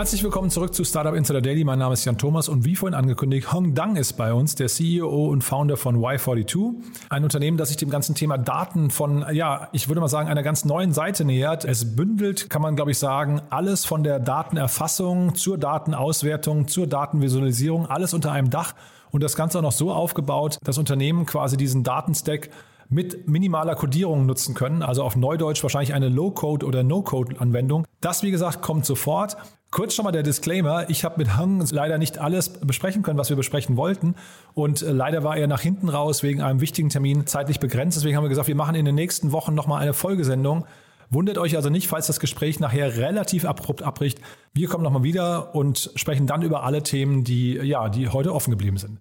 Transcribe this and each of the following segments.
Herzlich willkommen zurück zu Startup Insider Daily. Mein Name ist Jan Thomas und wie vorhin angekündigt, Hong Dang ist bei uns, der CEO und Founder von Y42. Ein Unternehmen, das sich dem ganzen Thema Daten von, ja, ich würde mal sagen, einer ganz neuen Seite nähert. Es bündelt, kann man glaube ich sagen, alles von der Datenerfassung zur Datenauswertung, zur Datenvisualisierung, alles unter einem Dach. Und das Ganze auch noch so aufgebaut, dass Unternehmen quasi diesen Datenstack mit minimaler Codierung nutzen können, also auf Neudeutsch wahrscheinlich eine Low-Code oder No-Code-Anwendung. Das, wie gesagt, kommt sofort. Kurz schon mal der Disclaimer. Ich habe mit Hang leider nicht alles besprechen können, was wir besprechen wollten. Und äh, leider war er nach hinten raus wegen einem wichtigen Termin zeitlich begrenzt. Deswegen haben wir gesagt, wir machen in den nächsten Wochen nochmal eine Folgesendung. Wundert euch also nicht, falls das Gespräch nachher relativ abrupt abbricht. Wir kommen nochmal wieder und sprechen dann über alle Themen, die, ja, die heute offen geblieben sind.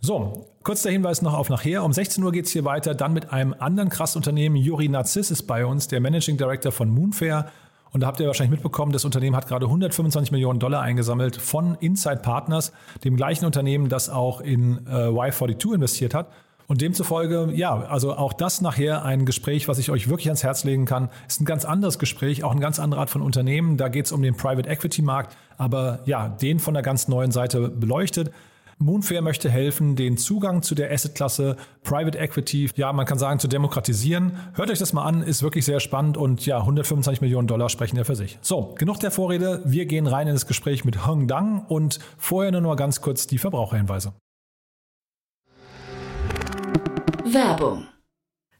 So, kurz der Hinweis noch auf nachher. Um 16 Uhr geht es hier weiter, dann mit einem anderen krass Unternehmen. Juri Narziss ist bei uns, der Managing Director von Moonfair. Und da habt ihr wahrscheinlich mitbekommen, das Unternehmen hat gerade 125 Millionen Dollar eingesammelt von Inside Partners, dem gleichen Unternehmen, das auch in äh, Y42 investiert hat. Und demzufolge, ja, also auch das nachher ein Gespräch, was ich euch wirklich ans Herz legen kann, ist ein ganz anderes Gespräch, auch eine ganz andere Art von Unternehmen. Da geht es um den Private Equity Markt, aber ja, den von der ganz neuen Seite beleuchtet. Moonfair möchte helfen, den Zugang zu der Assetklasse Private Equity, ja, man kann sagen, zu demokratisieren. Hört euch das mal an, ist wirklich sehr spannend und ja, 125 Millionen Dollar sprechen ja für sich. So, genug der Vorrede. Wir gehen rein in das Gespräch mit Hong Dang und vorher nur noch ganz kurz die Verbraucherhinweise. Werbung.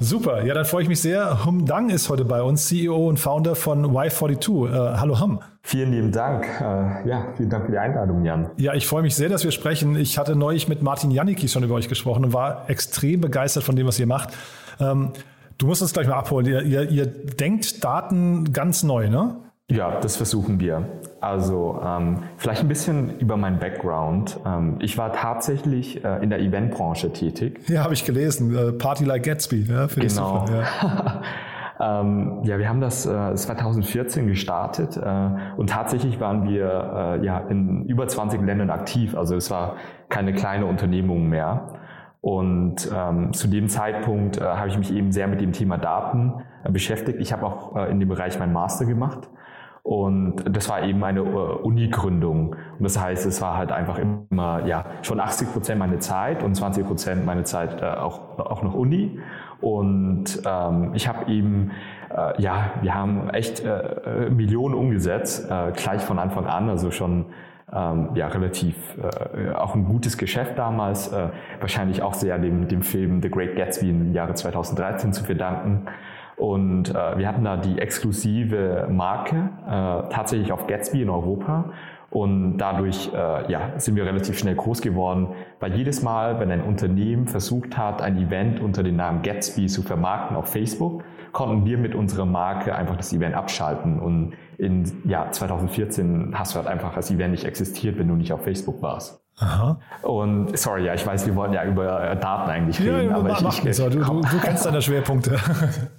Super, ja, dann freue ich mich sehr. Hum Dang ist heute bei uns, CEO und Founder von Y42. Äh, hallo Hum. Vielen lieben Dank. Äh, ja, vielen Dank für die Einladung, Jan. Ja, ich freue mich sehr, dass wir sprechen. Ich hatte neulich mit Martin Janicki schon über euch gesprochen und war extrem begeistert von dem, was ihr macht. Ähm, du musst uns gleich mal abholen. Ihr, ihr, ihr denkt Daten ganz neu, ne? Ja, das versuchen wir. Also ähm, vielleicht ein bisschen über meinen Background. Ähm, ich war tatsächlich äh, in der Eventbranche tätig. Ja, habe ich gelesen. Äh, Party like Gatsby, ja, genau. Super, ja. ähm, ja, wir haben das äh, 2014 gestartet äh, und tatsächlich waren wir äh, ja in über 20 Ländern aktiv. Also es war keine kleine Unternehmung mehr. Und ähm, zu dem Zeitpunkt äh, habe ich mich eben sehr mit dem Thema Daten äh, beschäftigt. Ich habe auch äh, in dem Bereich meinen Master gemacht. Und das war eben eine uh, Uni-Gründung. Und das heißt, es war halt einfach immer, ja, schon 80 Prozent meine Zeit und 20 Prozent meine Zeit äh, auch, auch noch Uni. Und ähm, ich habe eben, äh, ja, wir haben echt äh, äh Millionen umgesetzt, äh, gleich von Anfang an, also schon ähm, ja, relativ äh, auch ein gutes Geschäft damals, äh, wahrscheinlich auch sehr dem, dem Film The Great Gatsby im Jahre 2013 zu verdanken. Und äh, wir hatten da die exklusive Marke äh, tatsächlich auf Gatsby in Europa. Und dadurch äh, ja, sind wir relativ schnell groß geworden, weil jedes Mal, wenn ein Unternehmen versucht hat, ein Event unter dem Namen Gatsby zu vermarkten auf Facebook, konnten wir mit unserer Marke einfach das Event abschalten. Und in ja, 2014 hast du halt einfach das Event nicht existiert, wenn du nicht auf Facebook warst. Aha. Und sorry, ja, ich weiß, wir wollten ja über äh, Daten eigentlich reden, ja, aber ich, ich, ich du, du, du kennst deine Schwerpunkte.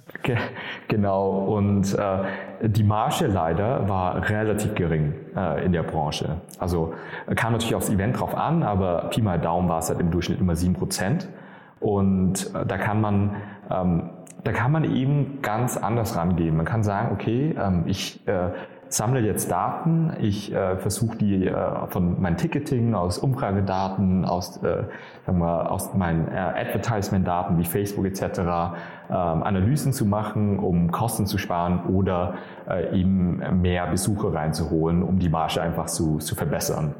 genau. Und äh, die Marge leider war relativ gering äh, in der Branche. Also kam natürlich aufs Event drauf an, aber Pi mal Daumen war es halt im Durchschnitt immer sieben Prozent. Und äh, da kann man ähm, da kann man eben ganz anders rangehen. Man kann sagen, okay, ähm, ich äh, sammle jetzt Daten, ich äh, versuche die äh, von meinem Ticketing, aus Umfragedaten, aus, äh, sagen wir, aus meinen äh, Advertisement-Daten wie Facebook etc. Äh, Analysen zu machen, um Kosten zu sparen oder äh, eben mehr Besucher reinzuholen, um die Marge einfach zu, zu verbessern.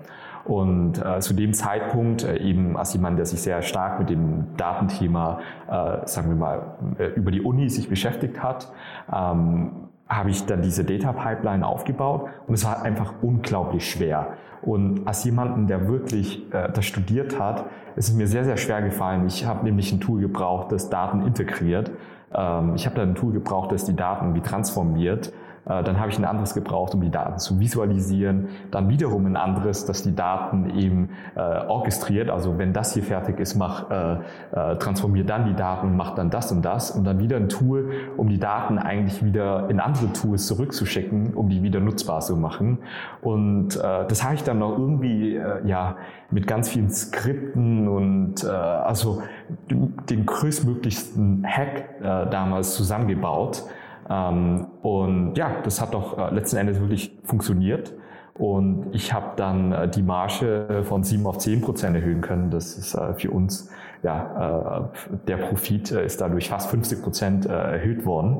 Und äh, zu dem Zeitpunkt, äh, eben als jemand, der sich sehr stark mit dem Datenthema, äh, sagen wir mal, äh, über die Uni sich beschäftigt hat, ähm, habe ich dann diese Data Pipeline aufgebaut und es war einfach unglaublich schwer. Und als jemanden, der wirklich äh, das studiert hat, ist es mir sehr, sehr schwer gefallen. Ich habe nämlich ein Tool gebraucht, das Daten integriert. Ähm, ich habe da ein Tool gebraucht, das die Daten wie transformiert dann habe ich ein anderes gebraucht, um die Daten zu visualisieren. Dann wiederum ein anderes, das die Daten eben äh, orchestriert. Also wenn das hier fertig ist, mach, äh, äh, transformiert dann die Daten und macht dann das und das. Und dann wieder ein Tool, um die Daten eigentlich wieder in andere Tools zurückzuschicken, um die wieder nutzbar zu machen. Und äh, das habe ich dann noch irgendwie äh, ja mit ganz vielen Skripten und äh, also den größtmöglichsten Hack äh, damals zusammengebaut. Ähm, und ja, das hat doch äh, letzten Endes wirklich funktioniert. Und ich habe dann äh, die Marge von 7 auf 10 Prozent erhöhen können. Das ist äh, für uns, ja, der Profit ist dadurch fast 50 Prozent erhöht worden.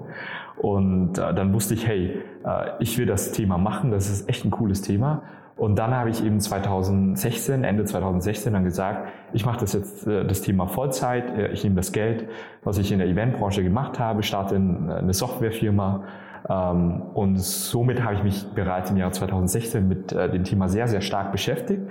Und dann wusste ich, hey, ich will das Thema machen, das ist echt ein cooles Thema. Und dann habe ich eben 2016, Ende 2016 dann gesagt, ich mache das jetzt das Thema Vollzeit, ich nehme das Geld, was ich in der Eventbranche gemacht habe, starte in, eine Softwarefirma und somit habe ich mich bereits im Jahr 2016 mit äh, dem Thema sehr, sehr stark beschäftigt.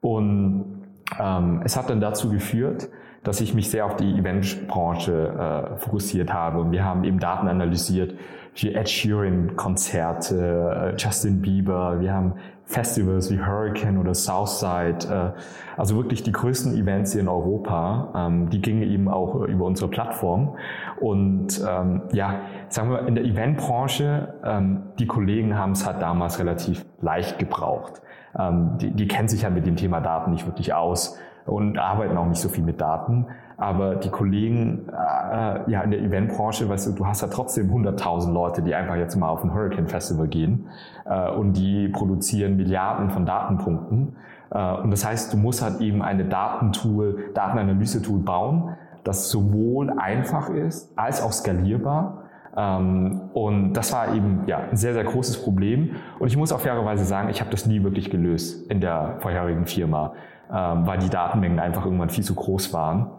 Und ähm, es hat dann dazu geführt, dass ich mich sehr auf die Eventbranche äh, fokussiert habe. Und wir haben eben Daten analysiert für Ed Sheeran Konzerte, äh, Justin Bieber, wir haben Festivals wie Hurricane oder Southside, äh, also wirklich die größten Events hier in Europa, ähm, die gingen eben auch über unsere Plattform. Und ähm, ja, sagen wir in der Eventbranche, ähm, die Kollegen haben es halt damals relativ leicht gebraucht. Die, die kennen sich ja mit dem Thema Daten nicht wirklich aus und arbeiten auch nicht so viel mit Daten. Aber die Kollegen äh, ja in der Eventbranche, weißt du, du hast ja trotzdem 100.000 Leute, die einfach jetzt mal auf ein Hurricane Festival gehen äh, und die produzieren Milliarden von Datenpunkten. Äh, und das heißt, du musst halt eben eine Datentool, Datenanalyse-Tool bauen, das sowohl einfach ist als auch skalierbar. Ähm, und das war eben ja, ein sehr, sehr großes Problem. Und ich muss auch fairerweise sagen, ich habe das nie wirklich gelöst in der vorherigen Firma, ähm, weil die Datenmengen einfach irgendwann viel zu groß waren.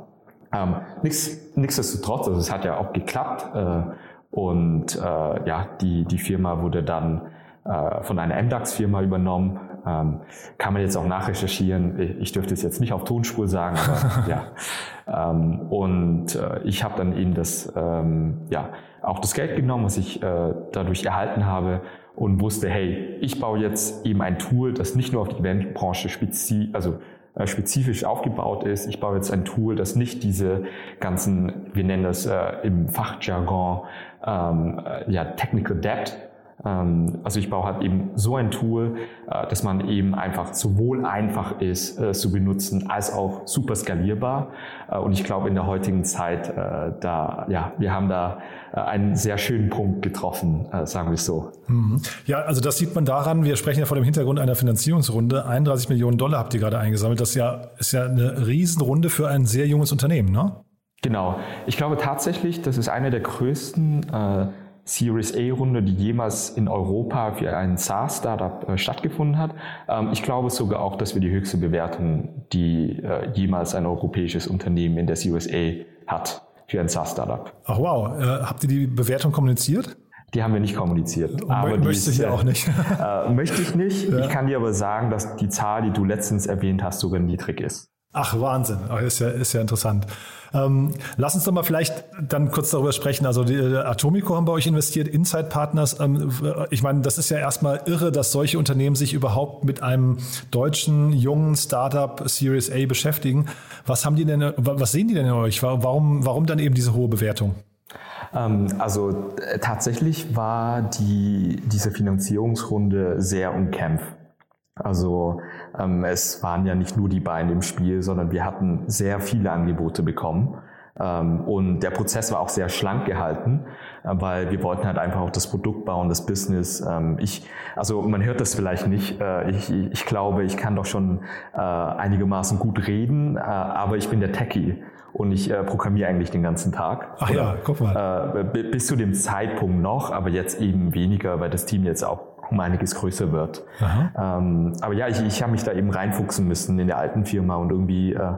Ähm, nichts, nichtsdestotrotz, also es hat ja auch geklappt äh, und äh, ja, die, die Firma wurde dann äh, von einer MDAX-Firma übernommen. Ähm, kann man jetzt auch nachrecherchieren. Ich, dürfte es jetzt nicht auf Tonspur sagen, aber ja. Ähm, und äh, ich habe dann eben das, ähm, ja, auch das Geld genommen, was ich äh, dadurch erhalten habe und wusste, hey, ich baue jetzt eben ein Tool, das nicht nur auf die Eventbranche spezifisch, also äh, spezifisch aufgebaut ist. Ich baue jetzt ein Tool, das nicht diese ganzen, wir nennen das äh, im Fachjargon, ähm, äh, ja, Technical Debt also ich baue halt eben so ein Tool, äh, dass man eben einfach sowohl einfach ist äh, zu benutzen, als auch super skalierbar. Äh, und ich glaube in der heutigen Zeit, da, ja, wir haben da einen sehr schönen Punkt getroffen, sagen wir es so. Mhm. Ja, also das sieht man daran, wir sprechen ja vor dem Hintergrund einer Finanzierungsrunde. 31 Millionen Dollar habt ihr gerade eingesammelt. Das ist ja, ist ja eine Riesenrunde für ein sehr junges Unternehmen, ne? Genau. Ich glaube tatsächlich, das ist eine der größten äh, Series A-Runde, die jemals in Europa für ein SaaS-Startup äh, stattgefunden hat. Ähm, ich glaube sogar auch, dass wir die höchste Bewertung, die äh, jemals ein europäisches Unternehmen in der Series A hat für ein SaaS-Startup. Ach wow, äh, habt ihr die Bewertung kommuniziert? Die haben wir nicht kommuniziert. aber möchte ich auch nicht. äh, möchte ich nicht. Ja. Ich kann dir aber sagen, dass die Zahl, die du letztens erwähnt hast, sogar niedrig ist. Ach, Wahnsinn. Oh, ist ja, ist ja interessant. Ähm, lass uns doch mal vielleicht dann kurz darüber sprechen. Also die äh, Atomico haben bei euch investiert, Inside Partners. Ähm, ich meine, das ist ja erstmal irre, dass solche Unternehmen sich überhaupt mit einem deutschen jungen Startup Series A beschäftigen. Was haben die denn, was sehen die denn in euch? Warum, warum dann eben diese hohe Bewertung? Ähm, also äh, tatsächlich war die, diese Finanzierungsrunde sehr umkämpft. Also ähm, es waren ja nicht nur die beiden im Spiel, sondern wir hatten sehr viele Angebote bekommen. Ähm, und der Prozess war auch sehr schlank gehalten, äh, weil wir wollten halt einfach auch das Produkt bauen, das Business. Ähm, ich, also man hört das vielleicht nicht. Äh, ich, ich glaube, ich kann doch schon äh, einigermaßen gut reden, aber ich bin der Techie und ich äh, programmiere eigentlich den ganzen Tag. Ach ja, guck mal. Äh, bis zu dem Zeitpunkt noch, aber jetzt eben weniger, weil das Team jetzt auch um einiges größer wird. Ähm, aber ja, ich, ich habe mich da eben reinfuchsen müssen in der alten Firma und irgendwie äh,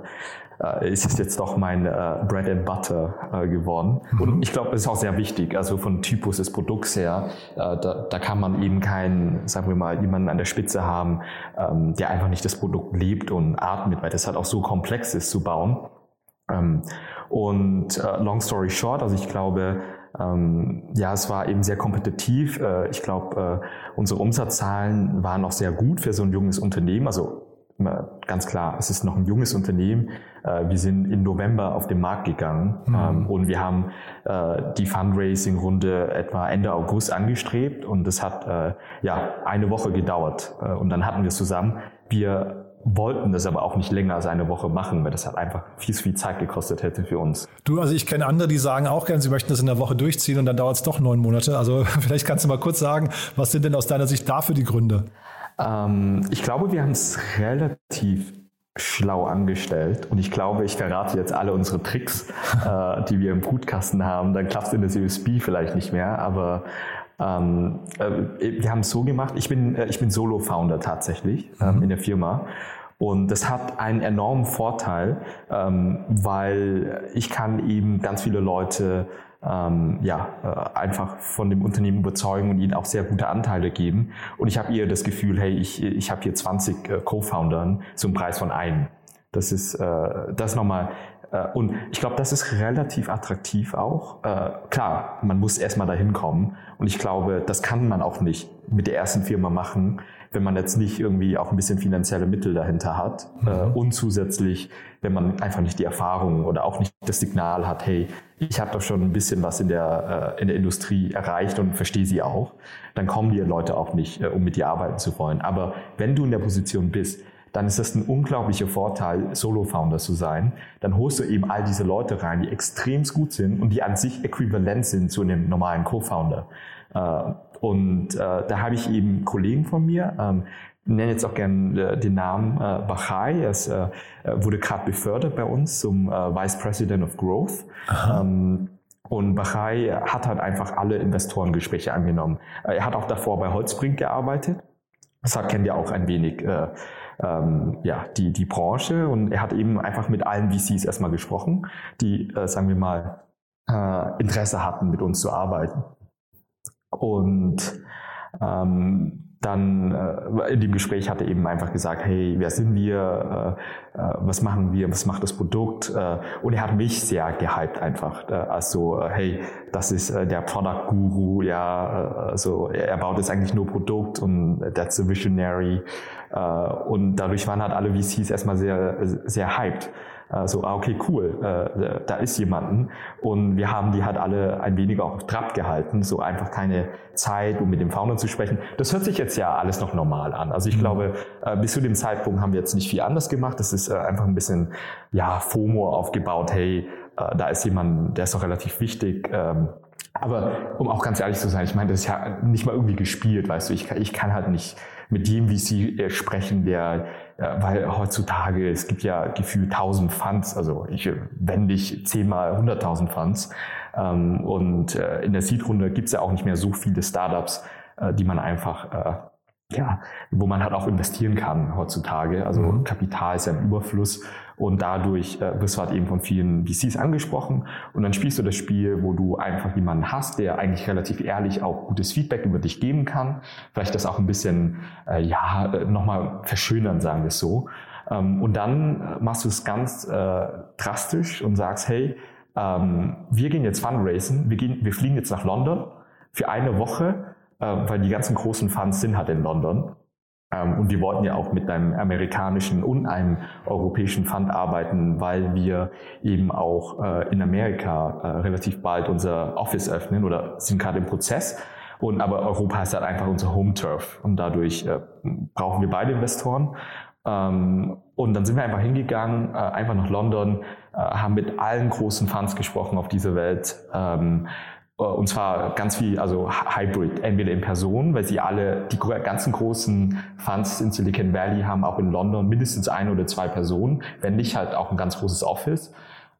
äh, ist es jetzt doch mein äh, Bread and Butter äh, geworden. Mhm. Und ich glaube, es ist auch sehr wichtig, also von Typus des Produkts her, äh, da, da kann man eben keinen, sagen wir mal, jemanden an der Spitze haben, ähm, der einfach nicht das Produkt lebt und atmet, weil das halt auch so komplex ist zu bauen. Ähm, und äh, long story short, also ich glaube, ähm, ja, es war eben sehr kompetitiv. Äh, ich glaube, äh, unsere Umsatzzahlen waren auch sehr gut für so ein junges Unternehmen. Also ganz klar, es ist noch ein junges Unternehmen. Äh, wir sind im November auf den Markt gegangen mhm. ähm, und wir haben äh, die Fundraising-Runde etwa Ende August angestrebt und das hat äh, ja eine Woche gedauert. Äh, und dann hatten wir zusammen, wir wollten das aber auch nicht länger als eine Woche machen, weil das halt einfach viel zu viel Zeit gekostet hätte für uns. Du, also ich kenne andere, die sagen auch gerne, sie möchten das in der Woche durchziehen und dann dauert es doch neun Monate. Also vielleicht kannst du mal kurz sagen, was sind denn aus deiner Sicht dafür die Gründe? Ähm, ich glaube, wir haben es relativ schlau angestellt und ich glaube, ich verrate jetzt alle unsere Tricks, äh, die wir im Brutkasten haben. Dann klappt es in der USB vielleicht nicht mehr, aber ähm, äh, wir haben es so gemacht. Ich bin, äh, ich bin Solo-Founder tatsächlich ähm, mhm. in der Firma. Und das hat einen enormen Vorteil, ähm, weil ich kann eben ganz viele Leute ähm, ja, äh, einfach von dem Unternehmen überzeugen und ihnen auch sehr gute Anteile geben. Und ich habe eher das Gefühl, hey, ich, ich habe hier 20 äh, Co-Foundern zum Preis von einem. Das ist äh, das nochmal äh, und ich glaube, das ist relativ attraktiv auch. Äh, klar, man muss erstmal dahin kommen. Und ich glaube, das kann man auch nicht mit der ersten Firma machen, wenn man jetzt nicht irgendwie auch ein bisschen finanzielle Mittel dahinter hat. Mhm. Äh, und zusätzlich, wenn man einfach nicht die Erfahrung oder auch nicht das Signal hat, hey, ich habe doch schon ein bisschen was in der, in der Industrie erreicht und verstehe sie auch, dann kommen die Leute auch nicht, um mit dir arbeiten zu wollen. Aber wenn du in der Position bist, dann ist das ein unglaublicher Vorteil, Solo-Founder zu sein. Dann holst du eben all diese Leute rein, die extrem gut sind und die an sich äquivalent sind zu einem normalen Co-Founder. Äh, und äh, da habe ich eben Kollegen von mir, ähm, nenne jetzt auch gerne äh, den Namen Bachai. Er wurde gerade befördert bei uns zum Vice President of Growth. Ähm, und Bachai hat halt einfach alle Investorengespräche angenommen. Er hat auch davor bei Holzbrink gearbeitet. Das kennt ihr auch ein wenig ähm, ja, die, die Branche und er hat eben einfach mit allen VCs erstmal gesprochen, die, äh, sagen wir mal, äh, Interesse hatten, mit uns zu arbeiten. Und ähm, dann äh, in dem Gespräch hat er eben einfach gesagt, hey, wer sind wir, äh, äh, was machen wir, was macht das Produkt? Äh, und er hat mich sehr gehypt einfach. Äh, also, äh, hey, das ist äh, der Product Guru, ja, äh, also er baut jetzt eigentlich nur Produkt und that's a visionary. Äh, und dadurch waren halt alle VCs erstmal sehr, sehr hyped. Äh, so, ah, okay, cool, äh, da ist jemanden. Und wir haben die halt alle ein wenig auch auf Trab gehalten, so einfach keine Zeit, um mit dem Founder zu sprechen. Das hört sich jetzt ja alles noch normal an. Also ich mhm. glaube, äh, bis zu dem Zeitpunkt haben wir jetzt nicht viel anders gemacht. Das ist äh, einfach ein bisschen, ja, FOMO aufgebaut. Hey, äh, da ist jemand, der ist doch relativ wichtig. Ähm, aber um auch ganz ehrlich zu sein, ich meine, das ist ja nicht mal irgendwie gespielt, weißt du, ich, ich kann halt nicht mit dem VC äh, sprechen, der, äh, weil heutzutage, es gibt ja gefühlt 1000 Funds, also ich, wenn nicht 10 mal 100.000 Funds. Ähm, und äh, in der Seed-Runde gibt es ja auch nicht mehr so viele Startups, die man einfach ja, wo man halt auch investieren kann heutzutage. Also mhm. Kapital ist ja im Überfluss und dadurch äh, wirst du halt eben von vielen VCs angesprochen und dann spielst du das Spiel, wo du einfach jemanden hast, der eigentlich relativ ehrlich auch gutes Feedback über dich geben kann. Vielleicht das auch ein bisschen, äh, ja, äh, nochmal verschönern, sagen wir es so. Ähm, und dann machst du es ganz äh, drastisch und sagst, hey, ähm, wir gehen jetzt Fundraisen, wir, gehen, wir fliegen jetzt nach London für eine Woche weil die ganzen großen Funds sind halt in London. Ähm, und wir wollten ja auch mit einem amerikanischen und einem europäischen Fund arbeiten, weil wir eben auch äh, in Amerika äh, relativ bald unser Office öffnen oder sind gerade im Prozess. Und aber Europa ist halt einfach unser Home Turf und dadurch brauchen wir beide Investoren. Ähm, und dann sind wir einfach hingegangen, einfach nach London, äh, haben mit allen großen Funds gesprochen auf dieser Welt. Äh, und zwar ganz viel, also Hybrid, entweder in Person, weil sie alle, die ganzen großen Funds in Silicon Valley haben auch in London mindestens eine oder zwei Personen, wenn nicht halt auch ein ganz großes Office.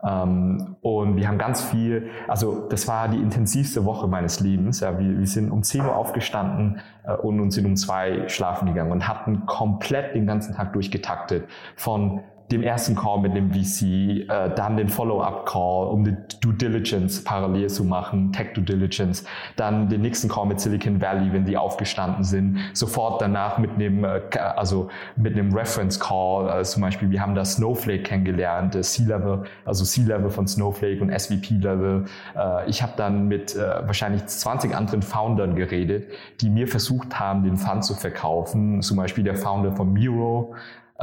Ähm, und wir haben ganz viel, also das war die intensivste Woche meines Lebens. Ja, wir, wir sind um 10 Uhr aufgestanden äh, und sind um zwei schlafen gegangen und hatten komplett den ganzen Tag durchgetaktet von dem ersten Call mit dem VC, äh, dann den Follow-up-Call, um die Due Diligence parallel zu machen, Tech Due Diligence, dann den nächsten Call mit Silicon Valley, wenn die aufgestanden sind, sofort danach mit einem, äh, also mit einem Reference Call, äh, zum Beispiel, wir haben da Snowflake kennengelernt, C-Level, also C-Level von Snowflake und SVP-Level. Äh, ich habe dann mit äh, wahrscheinlich 20 anderen Foundern geredet, die mir versucht haben, den Fund zu verkaufen, zum Beispiel der Founder von Miro,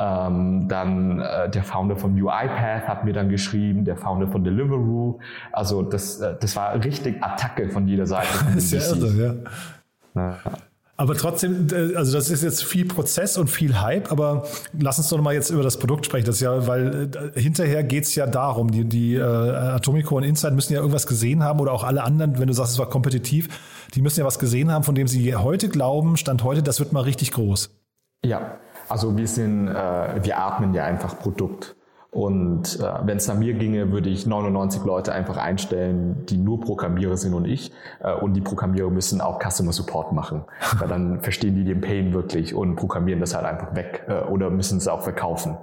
ähm, dann äh, der Founder von UiPath hat mir dann geschrieben, der Founder von Deliveroo. Also das, äh, das war richtig Attacke von jeder Seite. Von das ist ja irre, ja. ja. Aber trotzdem, also das ist jetzt viel Prozess und viel Hype, aber lass uns doch mal jetzt über das Produkt sprechen. Das ja, weil äh, hinterher geht's ja darum, die, die äh, Atomico und Insight müssen ja irgendwas gesehen haben oder auch alle anderen, wenn du sagst, es war kompetitiv, die müssen ja was gesehen haben, von dem sie heute glauben, Stand heute, das wird mal richtig groß. Ja, also wir sind, äh, wir atmen ja einfach Produkt. Und äh, wenn es nach mir ginge, würde ich 99 Leute einfach einstellen, die nur Programmierer sind und ich. Äh, und die Programmierer müssen auch Customer Support machen. Weil dann verstehen die den Pain wirklich und programmieren das halt einfach weg äh, oder müssen es auch verkaufen.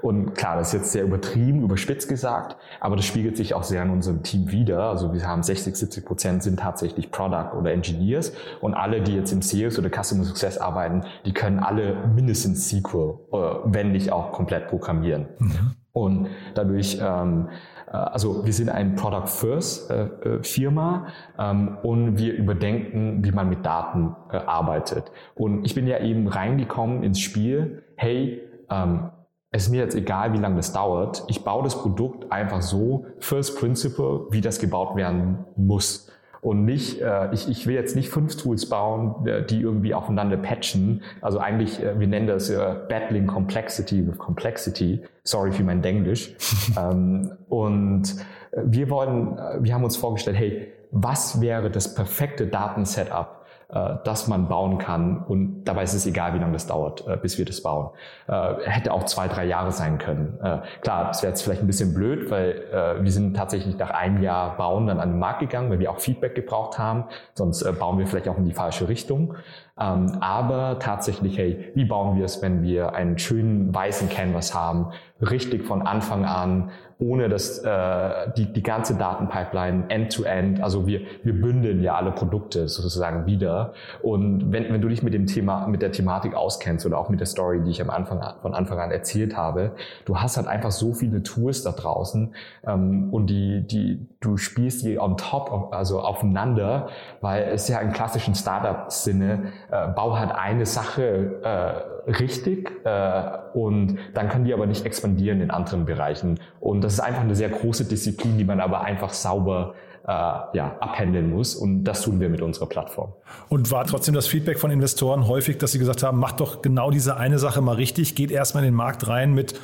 Und klar, das ist jetzt sehr übertrieben, überspitzt gesagt, aber das spiegelt sich auch sehr in unserem Team wieder. Also wir haben 60, 70 Prozent sind tatsächlich Product oder Engineers und alle, die jetzt im Sales oder Customer Success arbeiten, die können alle mindestens SQL, äh, wenn nicht auch komplett programmieren. Mhm. Und dadurch, ähm, äh, also wir sind ein Product First äh, äh, Firma ähm, und wir überdenken, wie man mit Daten äh, arbeitet. Und ich bin ja eben reingekommen ins Spiel, hey, ähm, es ist mir jetzt egal, wie lange das dauert. Ich baue das Produkt einfach so, First Principle, wie das gebaut werden muss und nicht, äh, ich, ich will jetzt nicht fünf Tools bauen, äh, die irgendwie aufeinander patchen. Also eigentlich, äh, wir nennen das äh, Battling Complexity with Complexity. Sorry für mein Denglisch. ähm, und äh, wir wollen, äh, wir haben uns vorgestellt, hey, was wäre das perfekte Datensetup? Äh, das man bauen kann. Und dabei ist es egal, wie lange das dauert, äh, bis wir das bauen. Äh, hätte auch zwei, drei Jahre sein können. Äh, klar, das wäre jetzt vielleicht ein bisschen blöd, weil äh, wir sind tatsächlich nach einem Jahr bauen dann an den Markt gegangen, weil wir auch Feedback gebraucht haben. Sonst äh, bauen wir vielleicht auch in die falsche Richtung. Ähm, aber tatsächlich, hey, wie bauen wir es, wenn wir einen schönen weißen Canvas haben, richtig von Anfang an, ohne dass äh, die, die ganze Datenpipeline end-to-end, -end, also wir, wir bündeln ja alle Produkte sozusagen wieder. Und wenn, wenn du dich mit dem Thema, mit der Thematik auskennst oder auch mit der Story, die ich am Anfang von Anfang an erzählt habe, du hast halt einfach so viele Tools da draußen ähm, und die, die, du spielst die on top, also aufeinander, weil es ja im klassischen Startup-Sinne, äh, bau halt eine Sache äh, richtig äh, und dann kann die aber nicht expandieren in anderen Bereichen. Und das ist einfach eine sehr große Disziplin, die man aber einfach sauber äh, ja, abhandeln muss. Und das tun wir mit unserer Plattform. Und war trotzdem das Feedback von Investoren häufig, dass sie gesagt haben, macht doch genau diese eine Sache mal richtig, geht erstmal in den Markt rein mit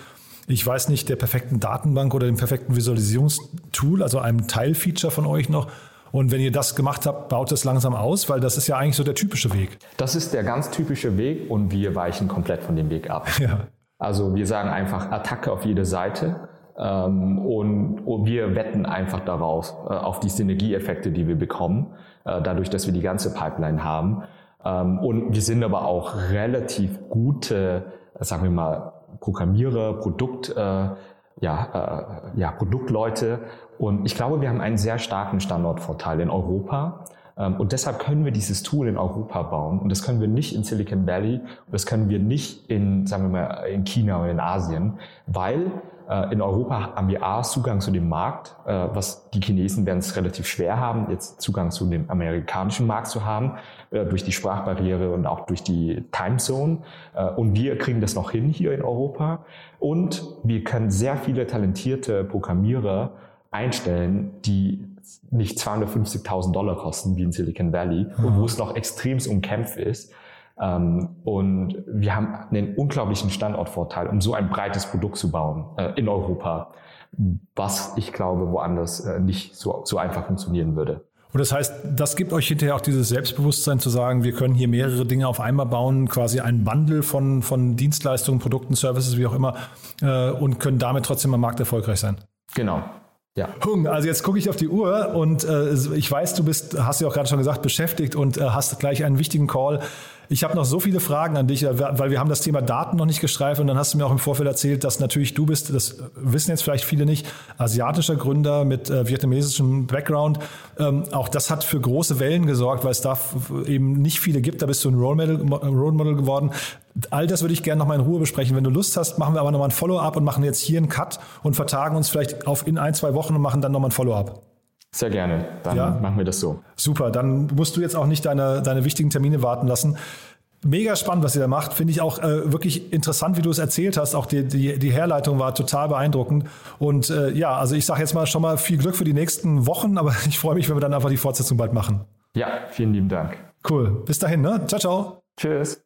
ich weiß nicht, der perfekten Datenbank oder dem perfekten Visualisierungstool, also einem Teilfeature von euch noch. Und wenn ihr das gemacht habt, baut es langsam aus, weil das ist ja eigentlich so der typische Weg. Das ist der ganz typische Weg und wir weichen komplett von dem Weg ab. Ja. Also wir sagen einfach Attacke auf jede Seite ähm, und, und, wir wetten einfach darauf, äh, auf die Synergieeffekte, die wir bekommen, äh, dadurch, dass wir die ganze Pipeline haben. Ähm, und wir sind aber auch relativ gute, sagen wir mal, Programmierer, Produkt, äh, ja, äh, ja, Produktleute. Und ich glaube, wir haben einen sehr starken Standortvorteil in Europa. Ähm, und deshalb können wir dieses Tool in Europa bauen. Und das können wir nicht in Silicon Valley und das können wir nicht in, sagen wir mal, in China oder in Asien, weil äh, in Europa haben wir A, Zugang zu dem Markt, äh, was die Chinesen werden es relativ schwer haben, jetzt Zugang zu dem amerikanischen Markt zu haben, äh, durch die Sprachbarriere und auch durch die Timezone. Und wir kriegen das noch hin hier in Europa. Und wir können sehr viele talentierte Programmierer einstellen, die nicht 250.000 Dollar kosten wie in Silicon Valley und wo es noch extremst umkämpft ist. Ähm, und wir haben einen unglaublichen Standortvorteil, um so ein breites Produkt zu bauen äh, in Europa. was ich glaube woanders äh, nicht so, so einfach funktionieren würde. Und das heißt, das gibt euch hinterher auch dieses Selbstbewusstsein zu sagen, wir können hier mehrere Dinge auf einmal bauen, quasi ein Bundle von, von Dienstleistungen, Produkten, Services, wie auch immer, äh, und können damit trotzdem am Markt erfolgreich sein. Genau. Ja. Hung, also jetzt gucke ich auf die Uhr und äh, ich weiß, du bist, hast ja auch gerade schon gesagt, beschäftigt und äh, hast gleich einen wichtigen Call. Ich habe noch so viele Fragen an dich, äh, weil wir haben das Thema Daten noch nicht gestreift und dann hast du mir auch im Vorfeld erzählt, dass natürlich du bist, das wissen jetzt vielleicht viele nicht, asiatischer Gründer mit äh, vietnamesischem Background. Ähm, auch das hat für große Wellen gesorgt, weil es da eben nicht viele gibt. Da bist du ein Role Model, Role Model geworden. All das würde ich gerne nochmal in Ruhe besprechen. Wenn du Lust hast, machen wir aber nochmal ein Follow-up und machen jetzt hier einen Cut und vertagen uns vielleicht auf in ein, zwei Wochen und machen dann nochmal ein Follow-up. Sehr gerne. Dann ja? machen wir das so. Super. Dann musst du jetzt auch nicht deine, deine wichtigen Termine warten lassen. Mega spannend, was ihr da macht. Finde ich auch äh, wirklich interessant, wie du es erzählt hast. Auch die, die, die Herleitung war total beeindruckend. Und äh, ja, also ich sage jetzt mal schon mal viel Glück für die nächsten Wochen, aber ich freue mich, wenn wir dann einfach die Fortsetzung bald machen. Ja, vielen lieben Dank. Cool. Bis dahin, ne? Ciao, ciao. Tschüss.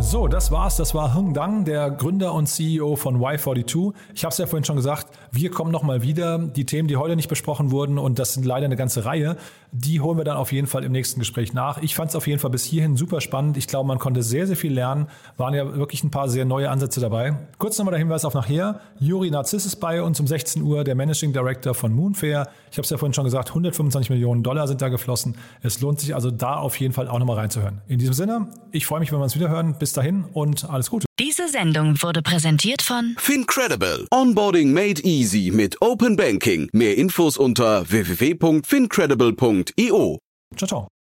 So, das war's. Das war Hung Dang, der Gründer und CEO von Y42. Ich habe es ja vorhin schon gesagt, wir kommen nochmal wieder. Die Themen, die heute nicht besprochen wurden, und das sind leider eine ganze Reihe, die holen wir dann auf jeden Fall im nächsten Gespräch nach. Ich fand es auf jeden Fall bis hierhin super spannend. Ich glaube, man konnte sehr, sehr viel lernen. Waren ja wirklich ein paar sehr neue Ansätze dabei. Kurz nochmal der Hinweis auf nachher. Juri Narziss ist bei uns um 16 Uhr, der Managing Director von Moonfair. Ich habe es ja vorhin schon gesagt, 125 Millionen Dollar sind da geflossen. Es lohnt sich also da auf jeden Fall auch nochmal reinzuhören. In diesem Sinne, ich freue mich, wenn wir uns wieder hören. Bis dahin und alles Gute. Diese Sendung wurde präsentiert von FinCredible. Onboarding made easy mit Open Banking. Mehr Infos unter www.fincredible.io. Ciao, ciao.